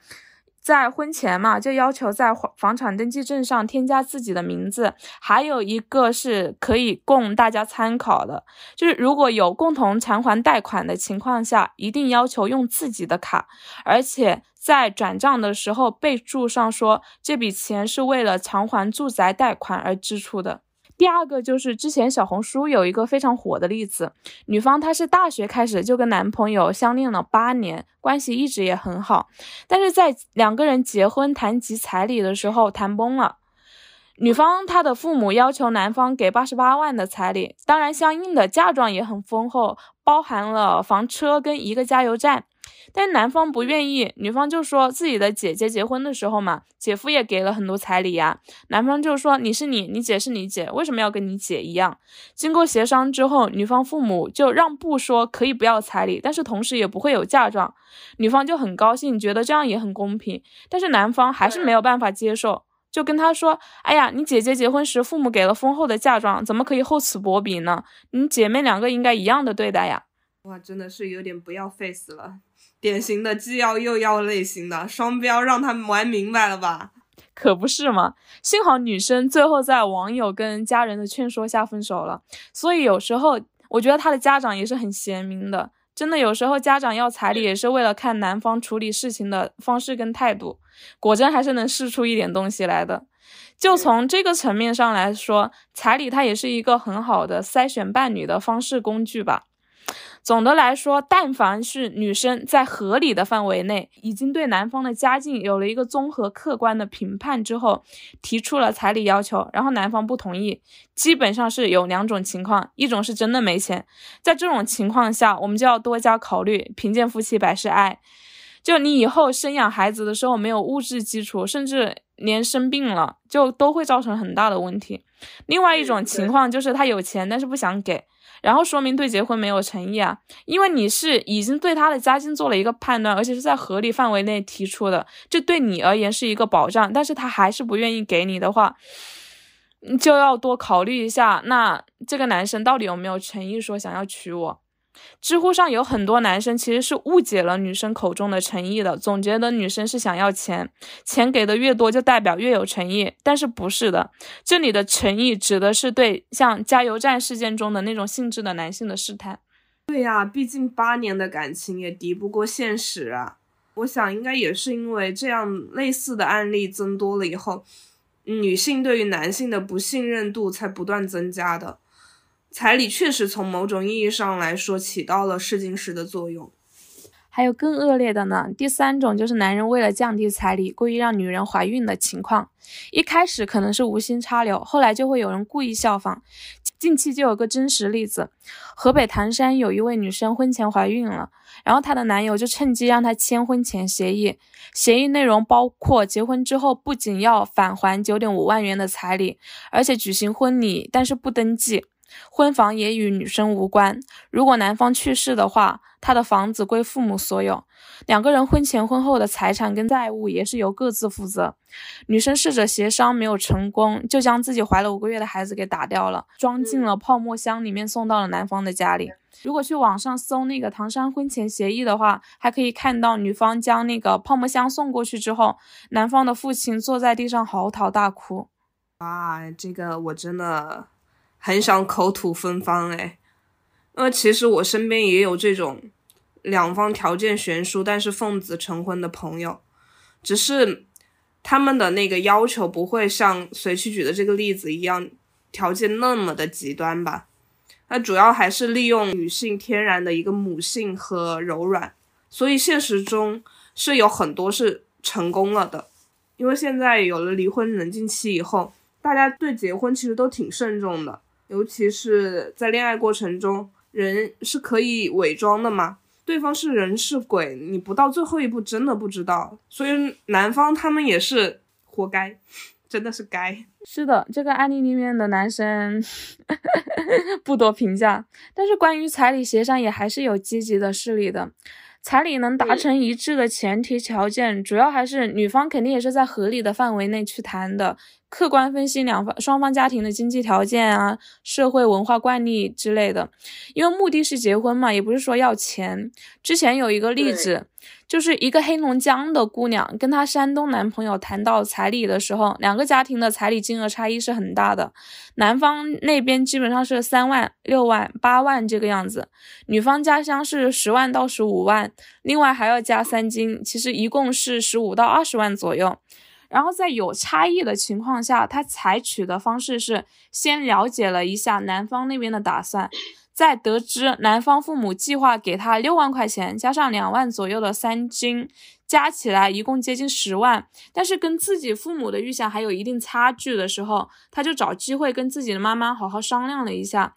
在婚前嘛，就要求在房房产登记证上添加自己的名字。还有一个是可以供大家参考的，就是如果有共同偿还贷款的情况下，一定要求用自己的卡，而且在转账的时候备注上说这笔钱是为了偿还住宅贷款而支出的。第二个就是之前小红书有一个非常火的例子，女方她是大学开始就跟男朋友相恋了八年，关系一直也很好，但是在两个人结婚谈及彩礼的时候谈崩了，女方她的父母要求男方给八十八万的彩礼，当然相应的嫁妆也很丰厚，包含了房车跟一个加油站。但是男方不愿意，女方就说自己的姐姐结婚的时候嘛，姐夫也给了很多彩礼呀。男方就说你是你，你姐是你姐，为什么要跟你姐一样？经过协商之后，女方父母就让步说可以不要彩礼，但是同时也不会有嫁妆。女方就很高兴，觉得这样也很公平。但是男方还是没有办法接受，就跟他说：“哎呀，你姐姐结婚时父母给了丰厚的嫁妆，怎么可以厚此薄彼呢？你姐妹两个应该一样的对待呀。”哇，真的是有点不要 face 了。典型的既要又要类型的双标，让他们玩明白了吧？可不是嘛！幸好女生最后在网友跟家人的劝说下分手了。所以有时候我觉得他的家长也是很贤明的，真的有时候家长要彩礼也是为了看男方处理事情的方式跟态度，果真还是能试出一点东西来的。就从这个层面上来说，彩礼它也是一个很好的筛选伴侣的方式工具吧。总的来说，但凡是女生在合理的范围内，已经对男方的家境有了一个综合客观的评判之后，提出了彩礼要求，然后男方不同意，基本上是有两种情况：一种是真的没钱，在这种情况下，我们就要多加考虑，贫贱夫妻百事哀。就你以后生养孩子的时候没有物质基础，甚至连生病了，就都会造成很大的问题。另外一种情况就是他有钱，但是不想给。然后说明对结婚没有诚意啊，因为你是已经对他的家境做了一个判断，而且是在合理范围内提出的，这对你而言是一个保障。但是他还是不愿意给你的话，就要多考虑一下，那这个男生到底有没有诚意说想要娶我？知乎上有很多男生其实是误解了女生口中的诚意的，总觉得女生是想要钱，钱给的越多就代表越有诚意，但是不是的，这里的诚意指的是对像加油站事件中的那种性质的男性的试探。对呀，毕竟八年的感情也敌不过现实啊。我想应该也是因为这样类似的案例增多了以后，女性对于男性的不信任度才不断增加的。彩礼确实从某种意义上来说起到了试金石的作用。还有更恶劣的呢。第三种就是男人为了降低彩礼，故意让女人怀孕的情况。一开始可能是无心插柳，后来就会有人故意效仿。近期就有个真实例子，河北唐山有一位女生婚前怀孕了，然后她的男友就趁机让她签婚前协议，协议内容包括结婚之后不仅要返还九点五万元的彩礼，而且举行婚礼，但是不登记。婚房也与女生无关。如果男方去世的话，他的房子归父母所有。两个人婚前婚后的财产跟债务也是由各自负责。女生试着协商没有成功，就将自己怀了五个月的孩子给打掉了，装进了泡沫箱里面送到了男方的家里。如果去网上搜那个唐山婚前协议的话，还可以看到女方将那个泡沫箱送过去之后，男方的父亲坐在地上嚎啕大哭。啊，这个我真的。很想口吐芬芳哎，那其实我身边也有这种两方条件悬殊，但是奉子成婚的朋友，只是他们的那个要求不会像随气举的这个例子一样条件那么的极端吧？那主要还是利用女性天然的一个母性和柔软，所以现实中是有很多是成功了的，因为现在有了离婚冷静期以后，大家对结婚其实都挺慎重的。尤其是在恋爱过程中，人是可以伪装的嘛？对方是人是鬼，你不到最后一步真的不知道。所以男方他们也是活该，真的是该。是的，这个案例里面的男生 不多评价，但是关于彩礼协商也还是有积极的势力的。彩礼能达成一致的前提条件，主要还是女方肯定也是在合理的范围内去谈的。客观分析两方双方家庭的经济条件啊、社会文化惯例之类的，因为目的是结婚嘛，也不是说要钱。之前有一个例子，就是一个黑龙江的姑娘跟她山东男朋友谈到彩礼的时候，两个家庭的彩礼金额差异是很大的，男方那边基本上是三万、六万、八万这个样子，女方家乡是十万到十五万，另外还要加三金，其实一共是十五到二十万左右。然后在有差异的情况下，他采取的方式是先了解了一下男方那边的打算，在得知男方父母计划给他六万块钱，加上两万左右的三金，加起来一共接近十万，但是跟自己父母的预想还有一定差距的时候，他就找机会跟自己的妈妈好好商量了一下。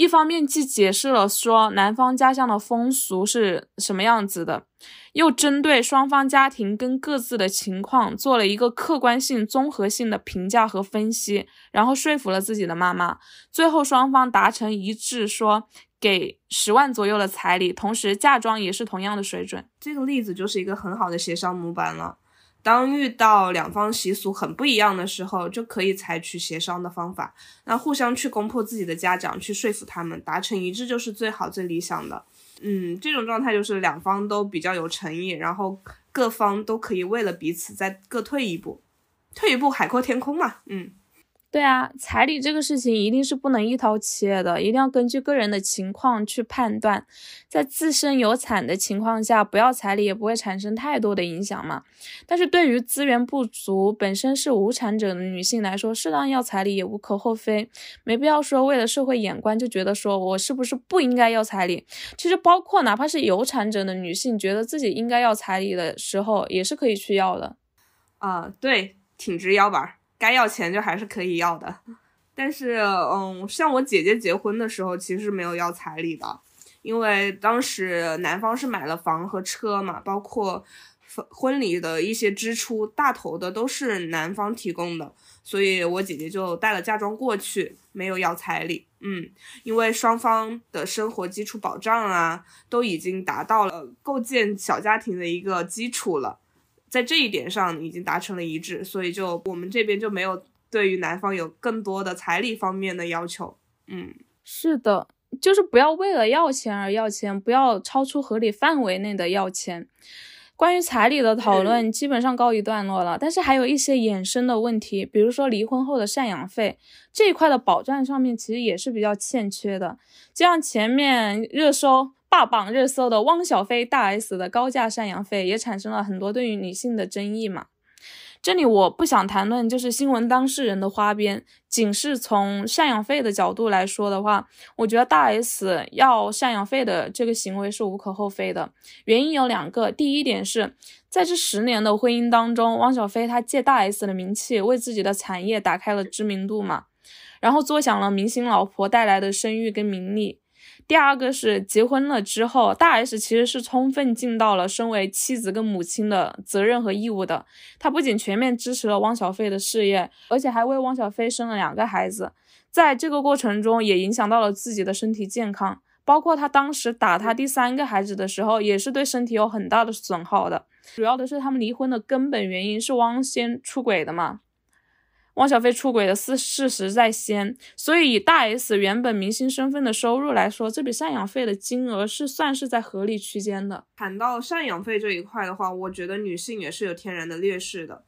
一方面既解释了说男方家乡的风俗是什么样子的，又针对双方家庭跟各自的情况做了一个客观性、综合性的评价和分析，然后说服了自己的妈妈。最后双方达成一致，说给十万左右的彩礼，同时嫁妆也是同样的水准。这个例子就是一个很好的协商模板了。当遇到两方习俗很不一样的时候，就可以采取协商的方法，那互相去攻破自己的家长，去说服他们达成一致，就是最好最理想的。嗯，这种状态就是两方都比较有诚意，然后各方都可以为了彼此再各退一步，退一步海阔天空嘛。嗯。对啊，彩礼这个事情一定是不能一刀切的，一定要根据个人的情况去判断。在自身有产的情况下，不要彩礼也不会产生太多的影响嘛。但是对于资源不足、本身是无产者的女性来说，适当要彩礼也无可厚非，没必要说为了社会眼光就觉得说我是不是不应该要彩礼。其实包括哪怕是有产者的女性，觉得自己应该要彩礼的时候，也是可以去要的。啊，对，挺直腰板儿。该要钱就还是可以要的，但是，嗯，像我姐姐结婚的时候，其实没有要彩礼的，因为当时男方是买了房和车嘛，包括婚礼的一些支出，大头的都是男方提供的，所以我姐姐就带了嫁妆过去，没有要彩礼。嗯，因为双方的生活基础保障啊，都已经达到了构建小家庭的一个基础了。在这一点上已经达成了一致，所以就我们这边就没有对于男方有更多的彩礼方面的要求。嗯，是的，就是不要为了要钱而要钱，不要超出合理范围内的要钱。关于彩礼的讨论基本上告一段落了，但是还有一些衍生的问题，比如说离婚后的赡养费这一块的保障上面其实也是比较欠缺的，就像前面热搜。霸榜热搜的汪小菲大 S 的高价赡养费也产生了很多对于女性的争议嘛。这里我不想谈论就是新闻当事人的花边，仅是从赡养费的角度来说的话，我觉得大 S 要赡养费的这个行为是无可厚非的。原因有两个，第一点是在这十年的婚姻当中，汪小菲他借大 S 的名气为自己的产业打开了知名度嘛，然后坐享了明星老婆带来的声誉跟名利。第二个是结婚了之后，大 S 其实是充分尽到了身为妻子跟母亲的责任和义务的。她不仅全面支持了汪小菲的事业，而且还为汪小菲生了两个孩子，在这个过程中也影响到了自己的身体健康。包括她当时打她第三个孩子的时候，也是对身体有很大的损耗的。主要的是他们离婚的根本原因是汪先出轨的嘛。汪小菲出轨的事事实在先，所以以大 S 原本明星身份的收入来说，这笔赡养费的金额是算是在合理区间的。谈到赡养费这一块的话，我觉得女性也是有天然的劣势的，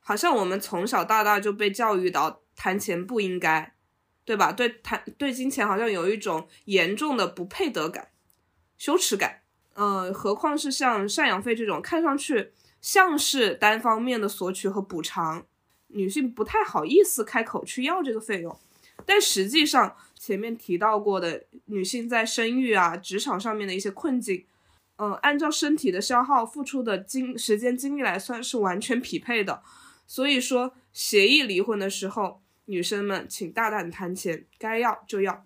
好像我们从小到大就被教育到谈钱不应该，对吧？对谈对金钱好像有一种严重的不配得感、羞耻感。嗯，何况是像赡养费这种看上去像是单方面的索取和补偿。女性不太好意思开口去要这个费用，但实际上前面提到过的女性在生育啊、职场上面的一些困境，嗯，按照身体的消耗付出的精时间精力来算是完全匹配的。所以说，协议离婚的时候，女生们请大胆谈钱，该要就要。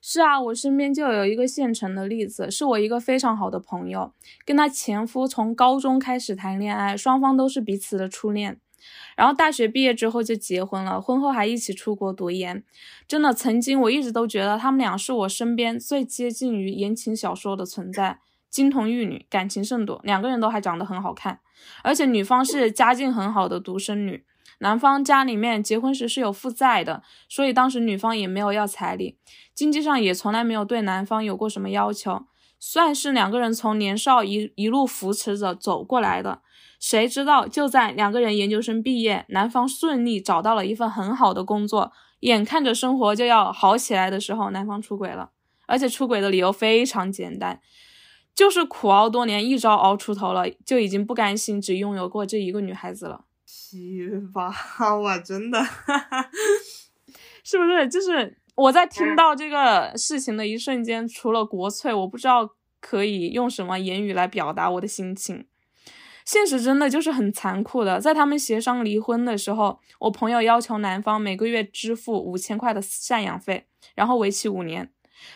是啊，我身边就有一个现成的例子，是我一个非常好的朋友，跟她前夫从高中开始谈恋爱，双方都是彼此的初恋。然后大学毕业之后就结婚了，婚后还一起出国读研。真的，曾经我一直都觉得他们俩是我身边最接近于言情小说的存在，金童玉女，感情甚笃，两个人都还长得很好看。而且女方是家境很好的独生女，男方家里面结婚时是有负债的，所以当时女方也没有要彩礼，经济上也从来没有对男方有过什么要求，算是两个人从年少一一路扶持着走过来的。谁知道，就在两个人研究生毕业，男方顺利找到了一份很好的工作，眼看着生活就要好起来的时候，男方出轨了，而且出轨的理由非常简单，就是苦熬多年，一朝熬出头了，就已经不甘心只拥有过这一个女孩子了。奇葩啊，真的，是不是？就是我在听到这个事情的一瞬间，除了国粹，我不知道可以用什么言语来表达我的心情。现实真的就是很残酷的，在他们协商离婚的时候，我朋友要求男方每个月支付五千块的赡养费，然后为期五年。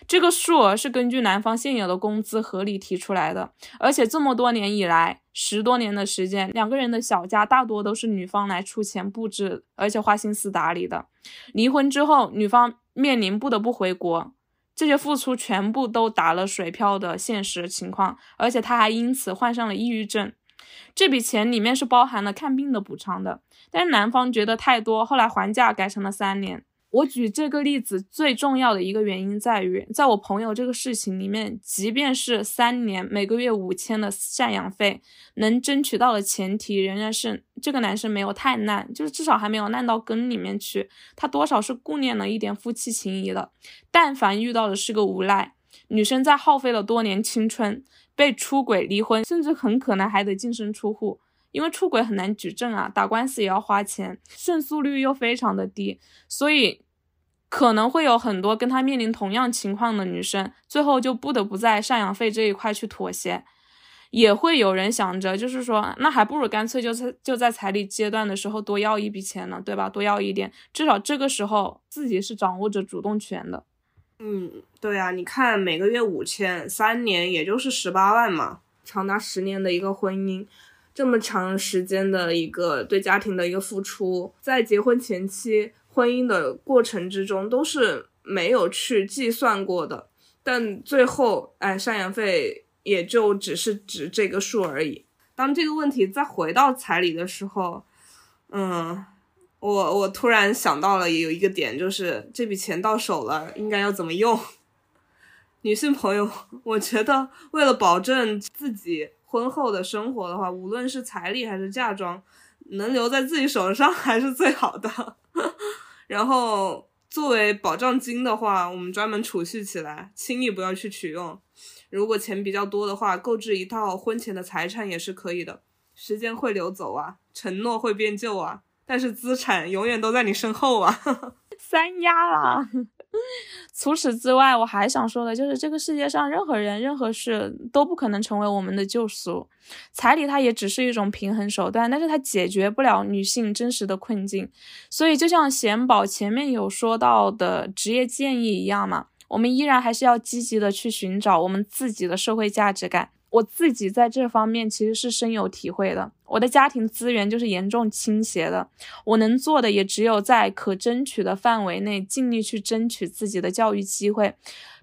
这个数额是根据男方现有的工资合理提出来的，而且这么多年以来，十多年的时间，两个人的小家大多都是女方来出钱布置，而且花心思打理的。离婚之后，女方面临不得不回国，这些付出全部都打了水漂的现实情况，而且她还因此患上了抑郁症。这笔钱里面是包含了看病的补偿的，但是男方觉得太多，后来还价改成了三年。我举这个例子最重要的一个原因在于，在我朋友这个事情里面，即便是三年每个月五千的赡养费能争取到的前提，仍然是这个男生没有太烂，就是至少还没有烂到根里面去，他多少是顾念了一点夫妻情谊的。但凡遇到的是个无赖，女生在耗费了多年青春。被出轨、离婚，甚至很可能还得净身出户，因为出轨很难举证啊，打官司也要花钱，胜诉率又非常的低，所以可能会有很多跟他面临同样情况的女生，最后就不得不在赡养费这一块去妥协。也会有人想着，就是说，那还不如干脆就在就在彩礼阶段的时候多要一笔钱呢，对吧？多要一点，至少这个时候自己是掌握着主动权的。嗯，对啊，你看每个月五千，三年也就是十八万嘛，长达十年的一个婚姻，这么长时间的一个对家庭的一个付出，在结婚前期婚姻的过程之中都是没有去计算过的，但最后，哎，赡养费也就只是值这个数而已。当这个问题再回到彩礼的时候，嗯。我我突然想到了也有一个点，就是这笔钱到手了，应该要怎么用？女性朋友，我觉得为了保证自己婚后的生活的话，无论是彩礼还是嫁妆，能留在自己手上 还是最好的。然后作为保障金的话，我们专门储蓄起来，轻易不要去取用。如果钱比较多的话，购置一套婚前的财产也是可以的。时间会流走啊。承诺会变旧啊，但是资产永远都在你身后啊。三压啦。除此之外，我还想说的就是，这个世界上任何人、任何事都不可能成为我们的救赎。彩礼它也只是一种平衡手段，但是它解决不了女性真实的困境。所以，就像贤宝前面有说到的职业建议一样嘛，我们依然还是要积极的去寻找我们自己的社会价值感。我自己在这方面其实是深有体会的。我的家庭资源就是严重倾斜的，我能做的也只有在可争取的范围内尽力去争取自己的教育机会。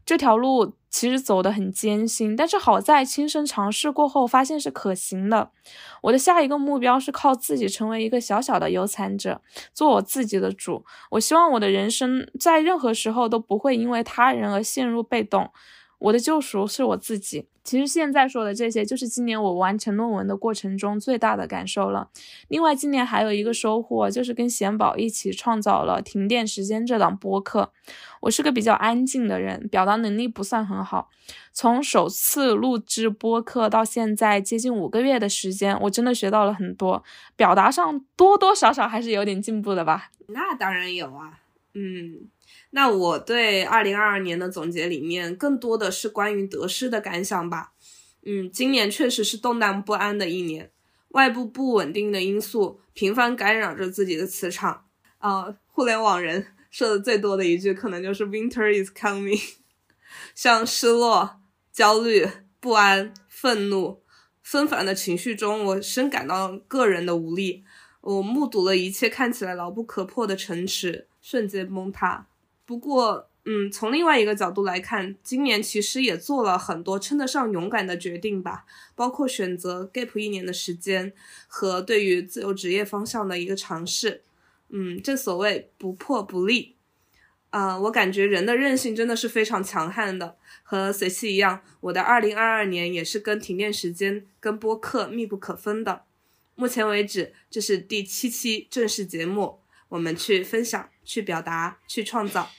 这条路其实走得很艰辛，但是好在亲身尝试过后发现是可行的。我的下一个目标是靠自己成为一个小小的有产者，做我自己的主。我希望我的人生在任何时候都不会因为他人而陷入被动。我的救赎是我自己。其实现在说的这些，就是今年我完成论文的过程中最大的感受了。另外，今年还有一个收获，就是跟贤宝一起创造了《停电时间》这档播客。我是个比较安静的人，表达能力不算很好。从首次录制播客到现在接近五个月的时间，我真的学到了很多，表达上多多少少还是有点进步的吧。那当然有啊，嗯。那我对二零二二年的总结里面，更多的是关于得失的感想吧。嗯，今年确实是动荡不安的一年，外部不稳定的因素频繁干扰着自己的磁场。呃，互联网人 说的最多的一句，可能就是 “Winter is coming”。像失落、焦虑、不安、愤怒、纷繁的情绪中，我深感到个人的无力。我目睹了一切看起来牢不可破的城池瞬间崩塌。不过，嗯，从另外一个角度来看，今年其实也做了很多称得上勇敢的决定吧，包括选择 gap 一年的时间和对于自由职业方向的一个尝试。嗯，正所谓不破不立。啊，我感觉人的韧性真的是非常强悍的，和随气一样，我的2022年也是跟停电时间、跟播客密不可分的。目前为止，这是第七期正式节目。我们去分享、去表达、去创造，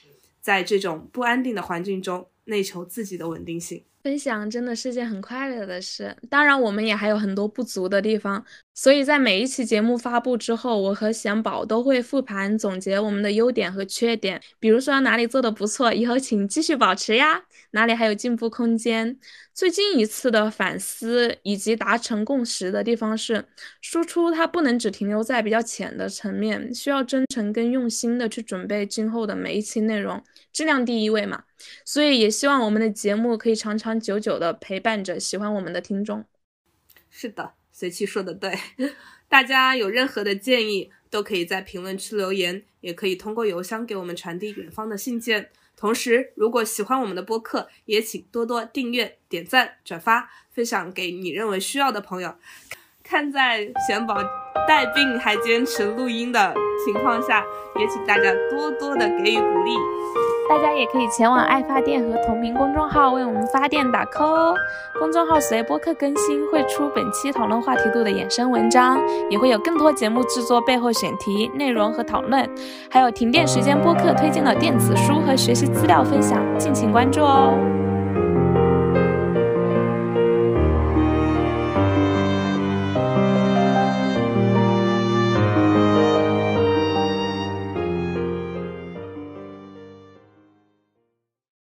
在这种不安定的环境中，内求自己的稳定性。分享真的是件很快乐的事，当然我们也还有很多不足的地方，所以在每一期节目发布之后，我和贤宝都会复盘总结我们的优点和缺点，比如说哪里做的不错，以后请继续保持呀，哪里还有进步空间。最近一次的反思以及达成共识的地方是，输出它不能只停留在比较浅的层面，需要真诚跟用心的去准备今后的每一期内容，质量第一位嘛。所以也希望我们的节目可以长长久久的陪伴着喜欢我们的听众。是的，随气说的对，大家有任何的建议都可以在评论区留言，也可以通过邮箱给我们传递远方的信件。同时，如果喜欢我们的播客，也请多多订阅、点赞、转发、分享给你认为需要的朋友。看在贤宝带病还坚持录音的情况下，也请大家多多的给予鼓励。大家也可以前往爱发电和同名公众号为我们发电打 call 哦。公众号随播客更新会出本期讨论话题度的衍生文章，也会有更多节目制作背后选题内容和讨论，还有停电时间播客推荐的电子书和学习资料分享，敬请关注哦。